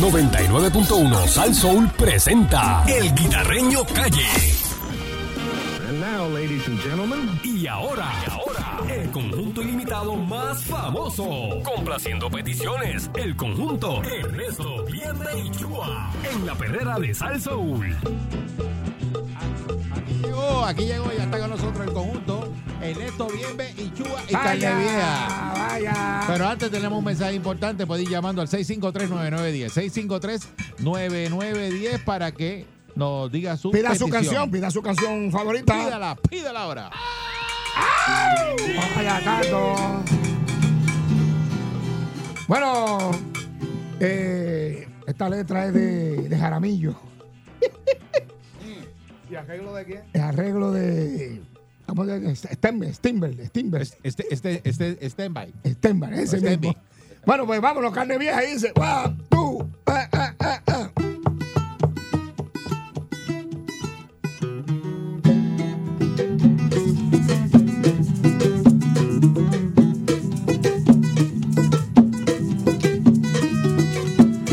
99.1 Sal Soul presenta El Guitarreño Calle. And now, ladies and gentlemen, Y ahora, y ahora, el conjunto ilimitado más famoso. Complaciendo peticiones, el conjunto Ernesto Vierne y Chua. En la perrera de Sal Soul. llegó, aquí llegó, ya está con nosotros el conjunto Ernesto Bienve y Chua y Carne Vieja. Vaya. Pero antes tenemos un mensaje importante, puede ir llamando al 653-9910. 653-9910 para que nos diga su Pida su canción, pida su canción favorita. Pídala, pídala ahora. Vaya, Tato. Bueno, eh, esta letra es de, de Jaramillo. ¿Y arreglo de quién? El arreglo de. ¿Cómo se? Stember. Este, este, este, stand-by. Stember, ese Stenby. mismo. Bueno, pues vámonos, carne vieja. Y dice: One, two, ah, ah, ah, ah.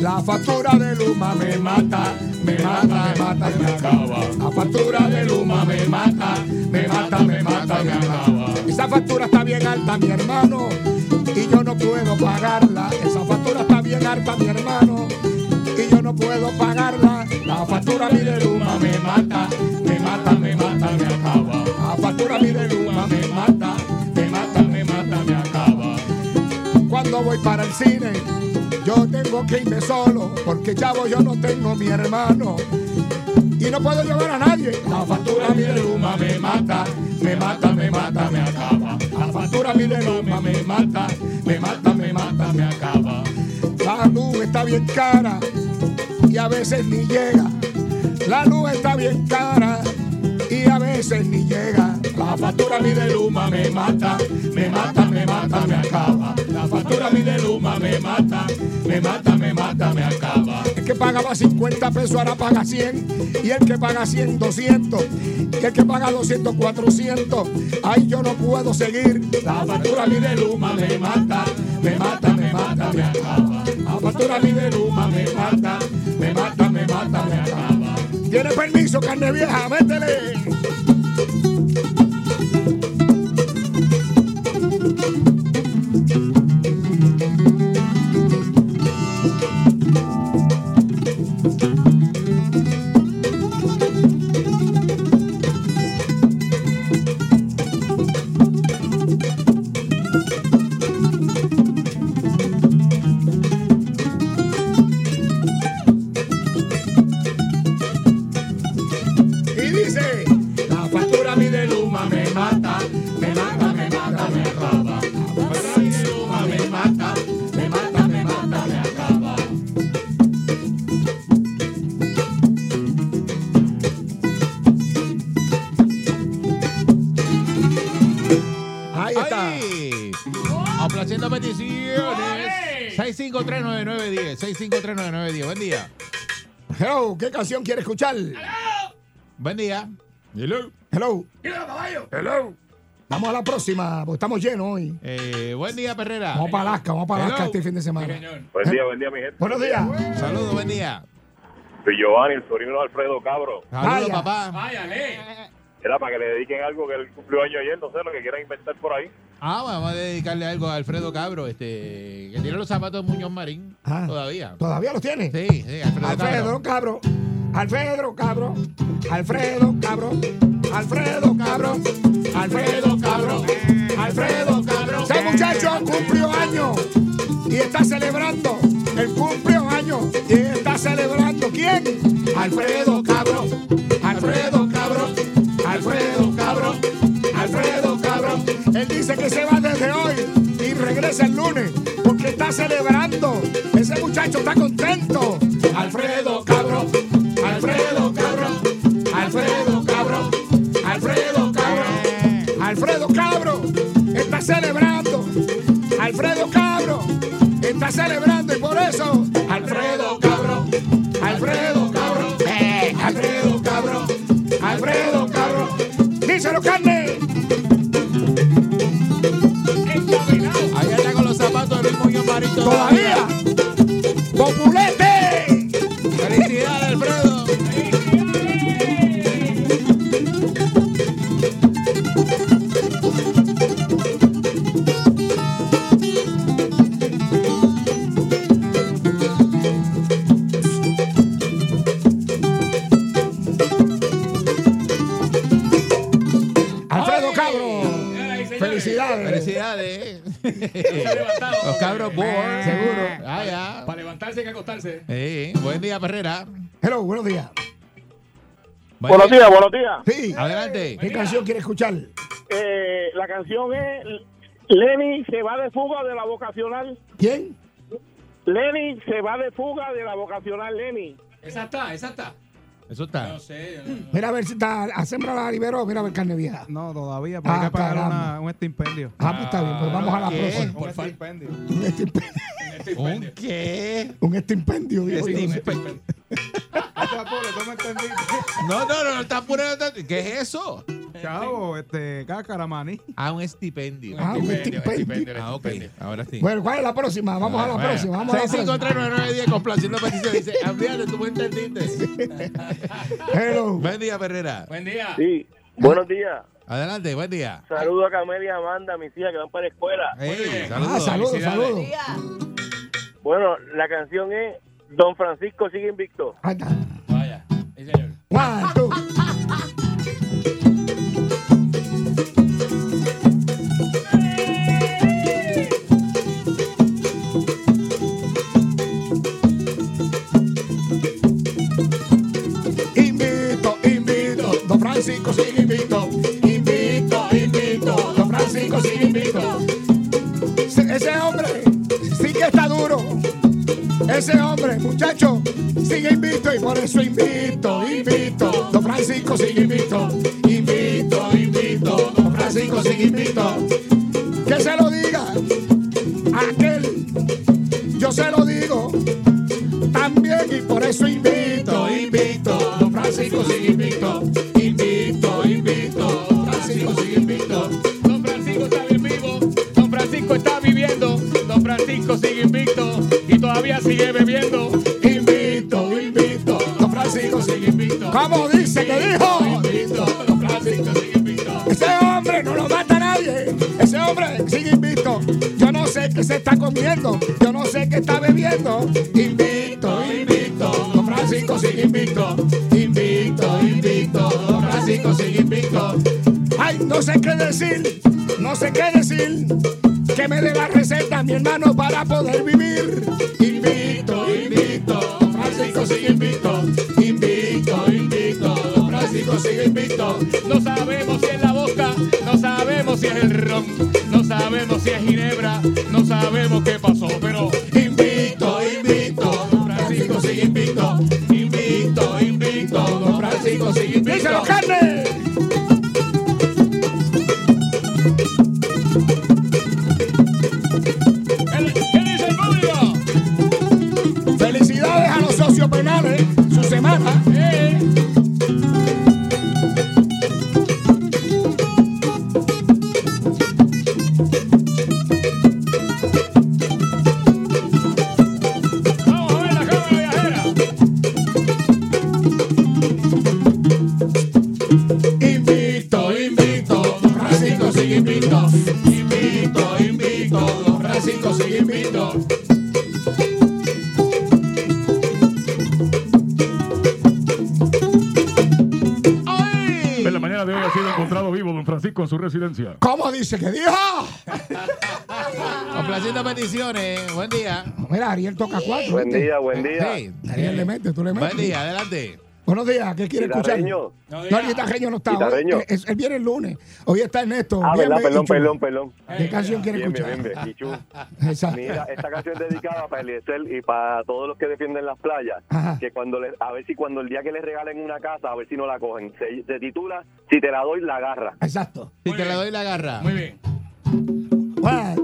La factura de Luma me mata, me mata, me mata me acaba. Mi hermano, y yo no puedo pagarla. Esa factura está bien alta, mi hermano, y yo no puedo pagarla. La factura mi de Luma me mata, me mata, me mata, me acaba. La factura mi de Luma me mata, me mata, me mata, me acaba. Cuando voy para el cine, yo tengo que irme solo, porque chavo yo no tengo mi hermano. Y no puedo llevar a nadie. La factura mi de Luma me mata, me mata, me mata, me acaba. Factura mi de Luma me mata, me mata, me mata, me acaba. La luz está bien cara y a veces ni llega. La luz está bien cara y a veces ni llega. La factura mi de Luma me mata, me mata, me mata, me acaba. La factura mi de Luma me mata, me mata, me mata, me acaba. Que pagaba 50 pesos ahora paga 100 y el que paga 100, 200 y el que paga 200, 400. Ay, yo no puedo seguir. La factura mi de Luma me mata, me mata, me mata, me acaba. La factura mi de Luma me mata, me mata, me mata, me acaba. Tiene permiso, carne vieja, métele. 653-9910. 653-9910. Buen día. Hello, ¿qué canción quiere escuchar? Buen día. Hello. Hello. Hello. Vamos a la próxima, porque estamos llenos hoy. Eh, buen día, Perrera. Vamos para Alaska, vamos para Alaska Hello. este fin de semana. Buen día, buen día, mi gente. Buenos días. Saludos, buen día. Soy Giovanni, el sobrino de Alfredo Cabro. Saludos, Vaya. papá. Era para que le dediquen algo que él cumplió año ayer, no sé, lo que quieran inventar por ahí. Ah, vamos a dedicarle algo a Alfredo Cabro, este, que tiene los zapatos de Muñoz Marín Ah. todavía. ¿Todavía los tiene? Sí, sí, Alfredo, Alfredo Cabro. Cabro. Alfredo Cabro. Alfredo Cabro. Alfredo Cabro. Alfredo Cabro. Alfredo Cabro. Ese muchacho cumplió años y está celebrando. Él cumplió años y está celebrando. ¿Quién? Alfredo Cabro. Alfredo Cabro. Alfredo Cabro. Alfredo Cabro. Él dice que se va desde hoy y regresa el lunes porque está celebrando. Ese muchacho está contento. Alfredo Cabro. Alfredo Cabro. Alfredo Cabro. Alfredo Cabro. Alfredo Cabro está celebrando. Alfredo Cabro está celebrando Cabros board. Seguro. Ah, ya. Para levantarse hay que acostarse. Sí, buen día, Perrera. Hello, buenos días. Buen Buenos día. días, buenos días. Sí. Adelante. ¿Qué canción quiere escuchar? Eh, la canción es Lenny se va de fuga de la vocacional. ¿Quién? Lenny se va de fuga de la vocacional Lenny. Esa está, esa está. Eso está. No sé. yo no- Mira a ver si está a sembra la liberó, mira a ver carne vieja. No, todavía, pero Ah, hay que pagar una- un estipendio. Ah, pues está bien, pues vamos a la ¿qué? próxima. Un estipendio. Un estipendio. ¿Un qué? Un estipendio, digo yo. Estimpe- No te apures, tú me entendiste. No, no, no, no está poniendo. ¿Qué es eso? Chavo, este, cácara, maní. Ah, un estipendio. Ah, un estipendio. Ah, ok. Ahora sí. Bueno, ¿cuál es la próxima? Vamos a la Bueno. próxima. Vamos a la próxima. 6539910 complaciendo peticiones. Dice, olvídate, tú me entendiste. Hello. Buen día, Perrera. Buen día. Sí. Buenos días. Adelante, buen día. Saludo a Camelia y Amanda, mis hijas que van para la escuela. Hey, Ah, saludos, saludos. Bueno, la canción es Don Francisco sigue invicto. Ahí está. Vaya. Sí, señor. One, two. Sigue Francisco sigue invito. Invito, invito. Don Francisco sigue invito. Ay, no sé qué decir. No sé qué decir. Que me dé la receta, mi hermano, para poder vivir. Invito, Don Francisco sigue. Invito, invito, Don Francisco sigue invito. No sabemos si es la boca. No sabemos si es el ron. No sabemos si es ginebra. No sabemos qué De hoy ha sido encontrado vivo don Francisco en su residencia. ¿Cómo dice que dijo? Complaciendo peticiones. Buen día. Mira, Ariel toca cuatro. Buen ¿viste? día, buen día. Sí. Ariel le mete, tú le metes. Buen día, adelante. Buenos días, ¿qué quiere escuchar? Guitarreño. No, el guitarreño no está. Hoy, Guitarreño. él, viene el lunes. Hoy está Ernesto. Ah, Bien, perdón, perdón, perdón. ¿Qué canción quiere Bien, escuchar? bien, bien. Mira, esta canción es dedicada para Eliezer y para todos los que defienden las playas. Ajá. Que cuando le, a ver si cuando el día que les regalen una casa, a ver si no la cogen. Se, se titula Si te la doy, la agarra. Exacto. Si Muy te la doy la garra. Muy bien. One,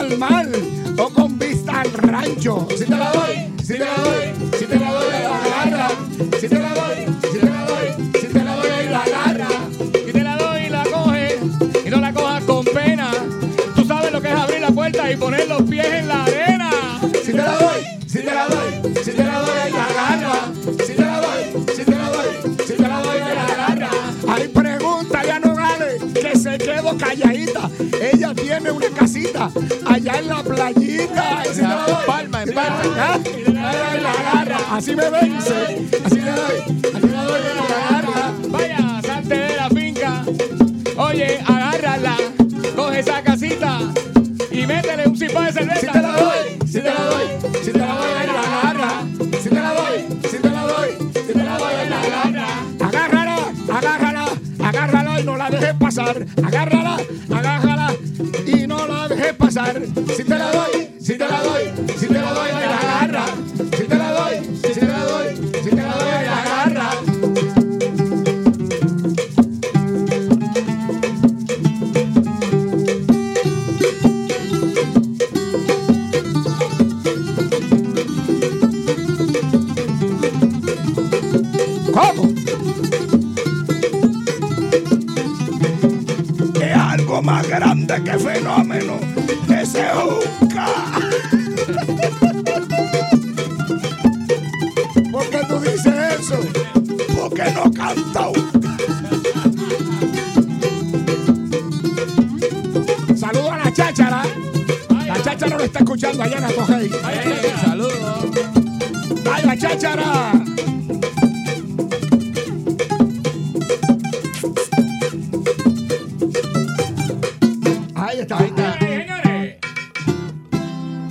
al mar o con vista al rancho. Así me vence. Así más grande que Ahí está. Señores,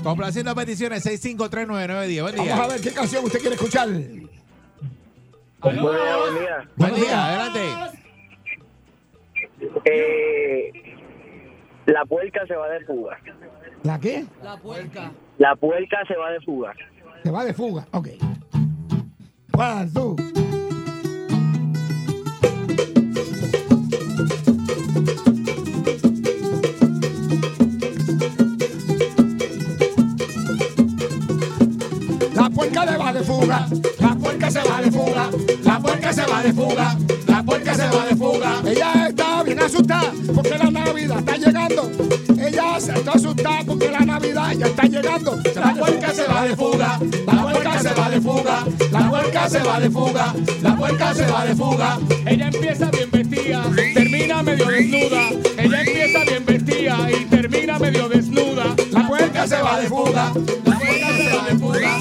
Complaciendo peticiones 6539910. Buen día. Vamos a ver qué canción usted quiere escuchar. Buen día, buen día. Buen día, adelante. Eh, la puerca se va de fuga. ¿La qué? La puerca se va de fuga. Se va de fuga. Ok. One, two. La puerca se va de fuga, la puerca se va de fuga, la puerca se va de fuga. Ella está bien asustada porque la Navidad está llegando. Ella se está asustada porque la Navidad ya está llegando. La puerca se va de fuga, la puerca se va de fuga, la puerca se va de fuga, la puerca se va de fuga. ella empieza bien vestida, termina medio desnuda. Ella empieza bien vestida y termina medio desnuda. La puerca se va de fuga, la puerca se va de fuga,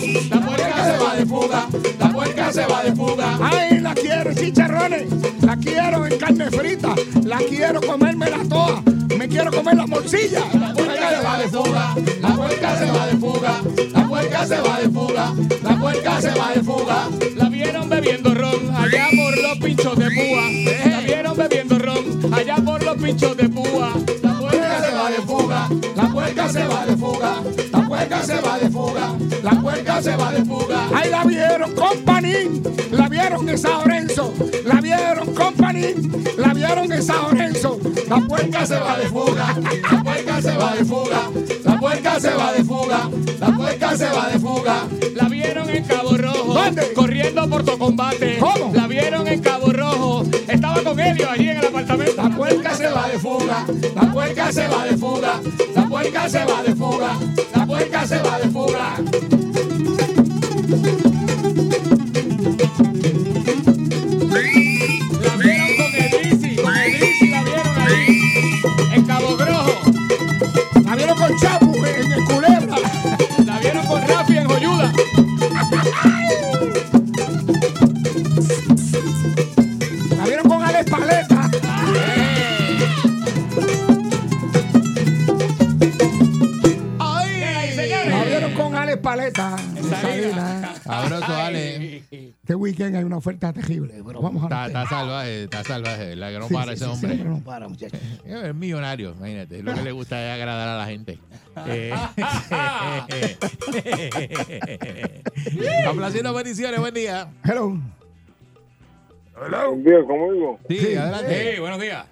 de fuga, la puerca se va de fuga. Ay, la quiero en chicharrones, la quiero en carne frita, la quiero comérmela toda, me quiero comer la morcilla. La puerca se va de fuga, la puerca se va de fuga, la puerca se va de fuga, la puerca se va de fuga. La vieron bebiendo ron allá por los pinchos de púa. La vieron bebiendo ron allá por los pinchos de púa. La puerca se va de fuga, la puerca se va de fuga, la puerca se va de fuga, la se va de fuga. Ahí la vieron con Panín, la vieron en San Lorenzo, la vieron con Panín, la vieron en San Lorenzo. La puerca se va de fuga, la puerca se va de fuga, la puerca se va de fuga, la puerca se va de fuga. La vieron en Cabo Rojo, ¿Dónde? corriendo por combate. ¿Cómo? La vieron en Cabo Rojo, estaba con Helio allí en el apartamento. La puerca se va de fuga, la puerca se va de fuga, la puerca se va de fuga, la puerca se va de fuga. Con Alex Paleta. Salina. Sabroso, Ale. Este weekend hay una oferta terrible, pero vamos a ver. está salvaje, está salvaje. La que no Sí, para sí, ese sí, hombre. siempre no para, muchachos. Es millonario, imagínate. Lo que le gusta es agradar a la gente. Eh, Complaciendo peticiones, buen día. Hello. Buen día, conmigo. Sí, Sí. adelante. Sí, buenos días.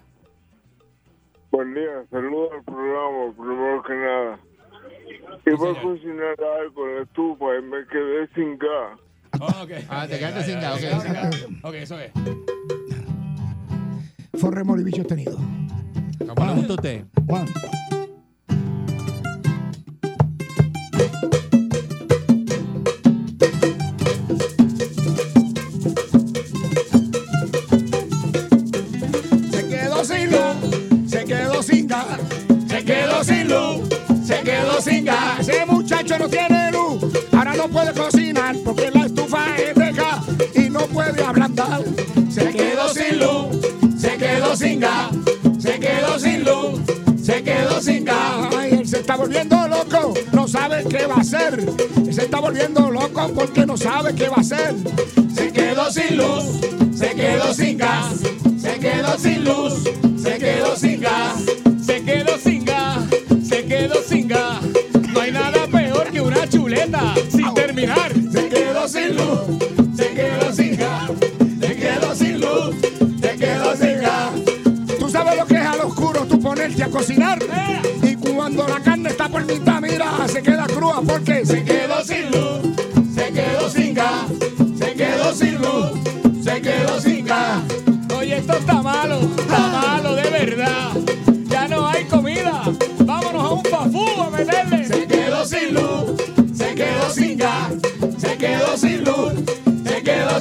Buen día, saludos al programa, primero que nada. Iba a cocinar algo en la estufa y me quedé sin gas. Oh, ok. Ah, te quedaste sin gas, ok. Ok, eso es. Forremol y bichos tenidos. ¿Cómo le gusta usted? Juan. Cocinar porque la estufa es de gas y no puede ablandar. Se quedó sin luz, se quedó sin gas, se quedó sin luz, se quedó sin gas. Ay, él se está volviendo loco, no sabe qué va a hacer. Él se está volviendo loco porque no sabe qué va a hacer. Se quedó sin luz, se quedó sin gas, se quedó sin luz, se quedó sin gas. A cocinar. Y cuando la carne está por mitad, mira, se queda crua porque se quedó sin luz,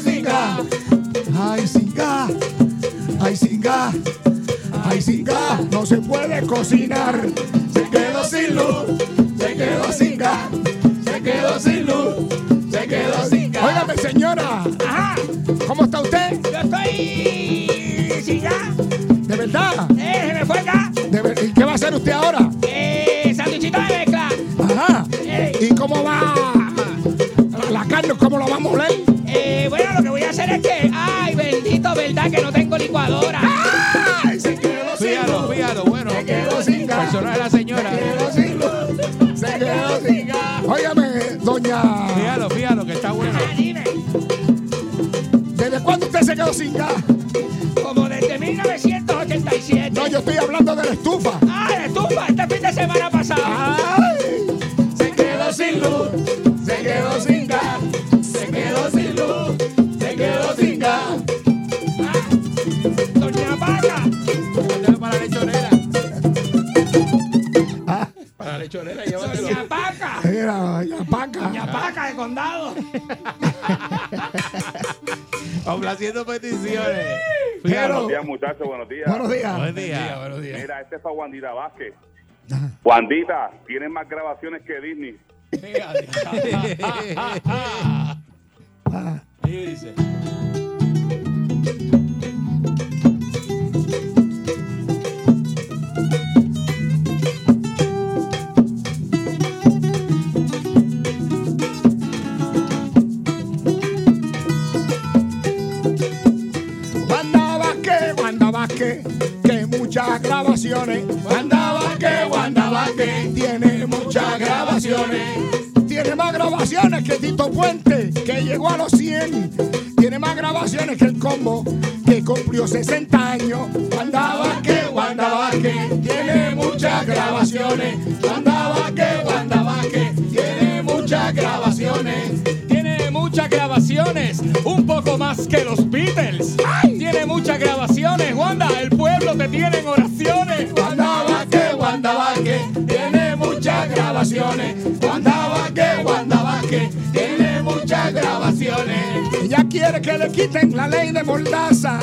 se quedó sin gas. Ay, sin gas, ay, sin gas, ay, sin gas, no se puede cocinar. Se quedó sin luz, se quedó sin gas, se quedó sin luz, se quedó sin gas. Óigame, señora, Ajá, ¿cómo está usted? yo estoy sin gas. ¿De verdad? Eh, se me fue el gas. ¿De ver- ¿Y qué va a hacer usted ahora? Eh, sanduichito de mezcla. Ajá. ¿Y cómo va que, ay, bendito, verdad que no tengo licuadora. ¡Ay, se quedó sin Fíjalo, luz! fíjalo, bueno. Se quedó sin gas. Personaje de la señora. Se quedó sin luz. Se quedó sin gas. Óigame, doña. Fíjalo, fíjalo, que está bueno. Ah, dime, ¿Desde cuándo usted se quedó sin gas? como desde 1987. No, yo estoy hablando de la estufa. Lechonera, llévatelo. Doña Paca. Era doña Paca. Doña Paca de condado. Complaciendo peticiones. Buenos días, muchachos, buenos días. Buenos días. Buen día, buenos días. Mira, este es para Wandita Vázquez. Wandita, tienes más grabaciones que Disney. Y dice. Wanda Vázquez, que muchas grabaciones. Wanda Vázquez, tiene muchas grabaciones. Tiene más grabaciones que Tito Puente, que llegó a los 100. Tiene más grabaciones que el combo, que cumplió 60 años. Wanda Vázquez, tiene muchas grabaciones. Wanda Vázquez, tiene muchas grabaciones. Tiene muchas grabaciones, un poco más que los Beatles. Tiene muchas grabaciones, pueblo te tiene en oraciones. Wanda Vázquez, tiene muchas grabaciones. Wanda Vázquez, tiene muchas grabaciones. Ella quiere que le quiten la ley de mordaza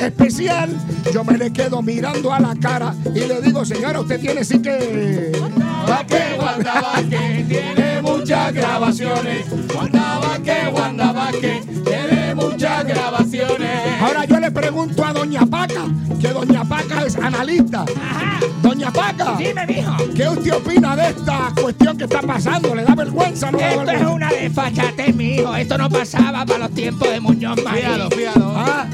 especial. Yo me le quedo mirando a la cara y le digo, señora, usted tiene sí que. Wanda Vázquez, tiene muchas grabaciones. Wanda Vázquez, tiene muchas grabaciones. Ahora yo le pregunto a Doña Paca, que Doña Paca es analista. Ajá. Doña Paca, Dime, mijo. ¿qué usted opina de esta cuestión que está pasando? ¿Le da vergüenza no Esto es una desfachatez, mijo. Esto no pasaba para los tiempos de Muñoz Marín. Fíjalo, fíjalo. Ah,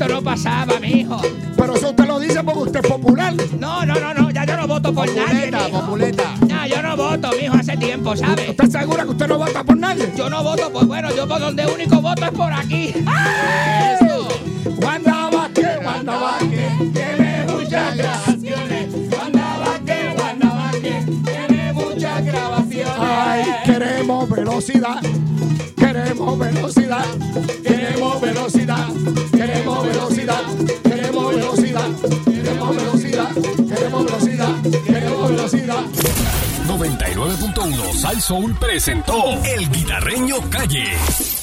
Esto no pasaba, mijo. pero eso usted lo dice porque usted es popular. No, no, no, no. Ya yo no voto por nadie. Mijo. populeta. No, yo no voto, mijo, hace tiempo, ¿sabes? ¿Está segura que usted no vota por nadie? Yo no voto por, bueno, yo por donde único voto es por aquí. Eso. Wanda Vázquez, Wanda Vázquez, tiene muchas grabaciones. Wanda Vázquez, Wanda Vázquez, tiene muchas grabaciones. Ay, queremos velocidad, queremos velocidad, queremos velocidad, queremos velocidad, queremos velocidad, queremos velocidad, queremos velocidad, queremos velocidad. 99.1 Sal Soul presentó El Guitarreño Calle.